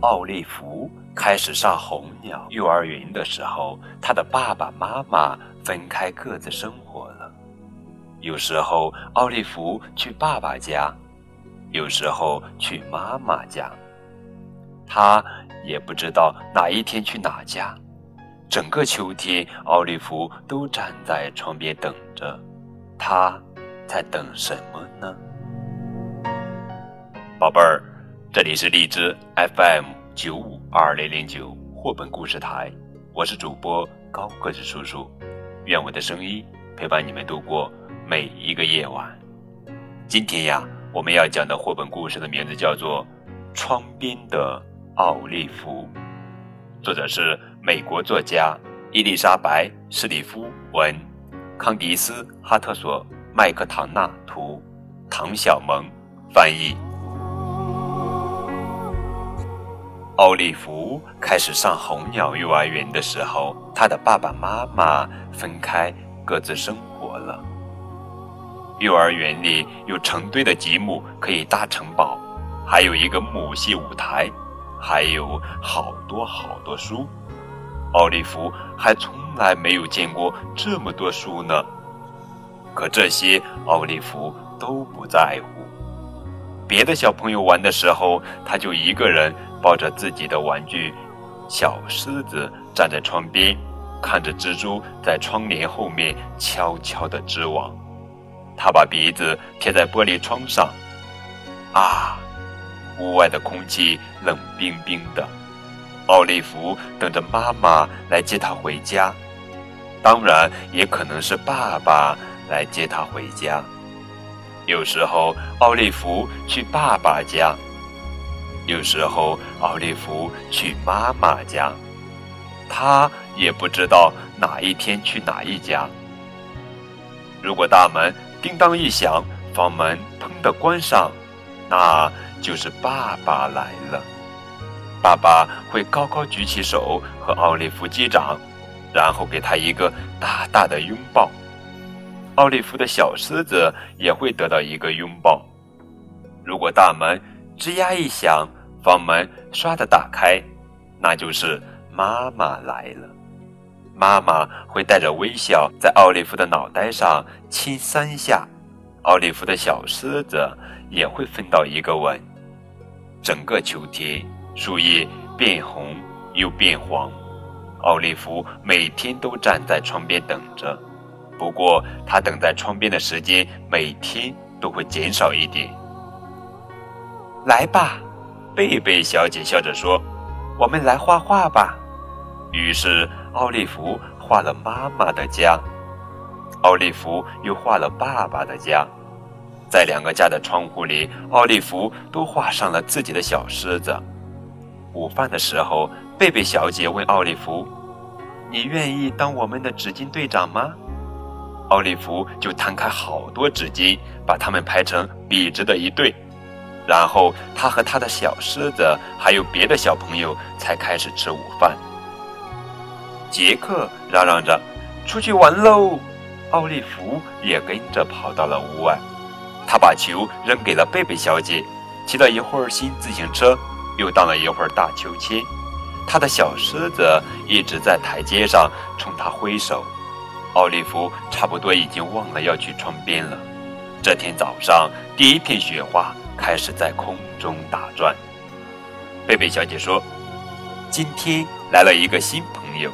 奥利弗开始上红鸟幼儿园的时候，他的爸爸妈妈分开各自生活了。有时候奥利弗去爸爸家，有时候去妈妈家，他也不知道哪一天去哪家。整个秋天，奥利弗都站在窗边等着。他在等什么呢？宝贝儿，这里是荔枝 FM 九五二零零九绘本故事台，我是主播高个子叔叔。愿我的声音陪伴你们度过每一个夜晚。今天呀，我们要讲的绘本故事的名字叫做《窗边的奥利弗》，作者是。美国作家伊丽莎白·斯蒂夫文，康迪斯·哈特索·麦克唐纳图，唐小萌翻译。奥利弗开始上红鸟幼儿园的时候，他的爸爸妈妈分开，各自生活了。幼儿园里有成堆的积木可以搭城堡，还有一个木戏舞台，还有好多好多书。奥利弗还从来没有见过这么多书呢，可这些奥利弗都不在乎。别的小朋友玩的时候，他就一个人抱着自己的玩具小狮子，站在窗边，看着蜘蛛在窗帘后面悄悄地织网。他把鼻子贴在玻璃窗上，啊，屋外的空气冷冰冰的。奥利弗等着妈妈来接他回家，当然也可能是爸爸来接他回家。有时候奥利弗去爸爸家，有时候奥利弗去妈妈家，他也不知道哪一天去哪一家。如果大门叮当一响，房门砰的关上，那就是爸爸来了。爸爸会高高举起手和奥利弗击掌，然后给他一个大大的拥抱。奥利弗的小狮子也会得到一个拥抱。如果大门吱呀一响，房门唰的打开，那就是妈妈来了。妈妈会带着微笑在奥利弗的脑袋上亲三下，奥利弗的小狮子也会分到一个吻。整个秋天。树叶变红又变黄，奥利弗每天都站在窗边等着。不过，他等在窗边的时间每天都会减少一点。来吧，贝贝小姐笑着说：“我们来画画吧。”于是，奥利弗画了妈妈的家，奥利弗又画了爸爸的家。在两个家的窗户里，奥利弗都画上了自己的小狮子。午饭的时候，贝贝小姐问奥利弗：“你愿意当我们的纸巾队长吗？”奥利弗就摊开好多纸巾，把它们排成笔直的一队，然后他和他的小狮子还有别的小朋友才开始吃午饭。杰克嚷嚷着：“出去玩喽！”奥利弗也跟着跑到了屋外，他把球扔给了贝贝小姐，骑了一会儿新自行车。又荡了一会儿大秋千，他的小狮子一直在台阶上冲他挥手。奥利弗差不多已经忘了要去窗边了。这天早上，第一片雪花开始在空中打转。贝贝小姐说：“今天来了一个新朋友。”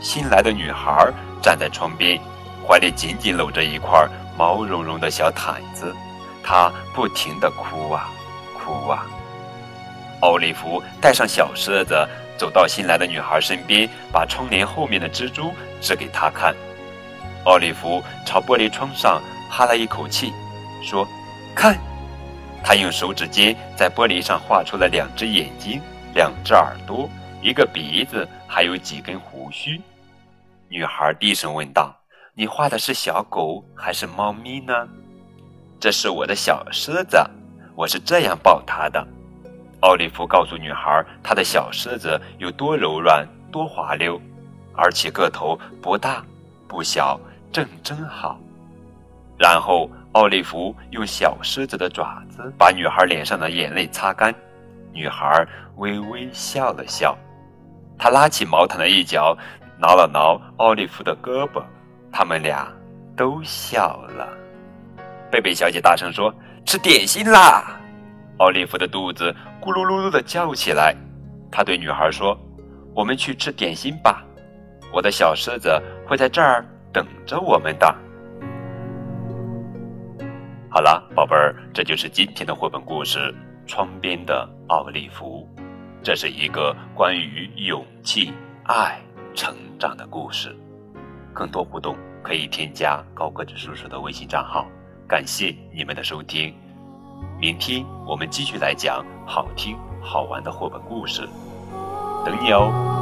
新来的女孩站在窗边，怀里紧紧搂着一块毛茸茸的小毯子，她不停地哭啊，哭啊。奥利弗带上小狮子，走到新来的女孩身边，把窗帘后面的蜘蛛指给她看。奥利弗朝玻璃窗上哈了一口气，说：“看！”他用手指尖在玻璃上画出了两只眼睛、两只耳朵、一个鼻子，还有几根胡须。女孩低声问道：“你画的是小狗还是猫咪呢？”“这是我的小狮子，我是这样抱它的。”奥利弗告诉女孩，他的小狮子有多柔软、多滑溜，而且个头不大不小，正真好。然后，奥利弗用小狮子的爪子把女孩脸上的眼泪擦干，女孩微微笑了笑，她拉起毛毯的一角，挠了挠奥利弗的胳膊，他们俩都笑了。贝贝小姐大声说：“吃点心啦！”奥利弗的肚子咕噜噜噜的叫起来，他对女孩说：“我们去吃点心吧，我的小狮子会在这儿等着我们的。”好了，宝贝儿，这就是今天的绘本故事《窗边的奥利弗》。这是一个关于勇气、爱、成长的故事。更多互动可以添加高个子叔叔的微信账号。感谢你们的收听，明天我们继续来讲好听好玩的绘本故事，等你哦。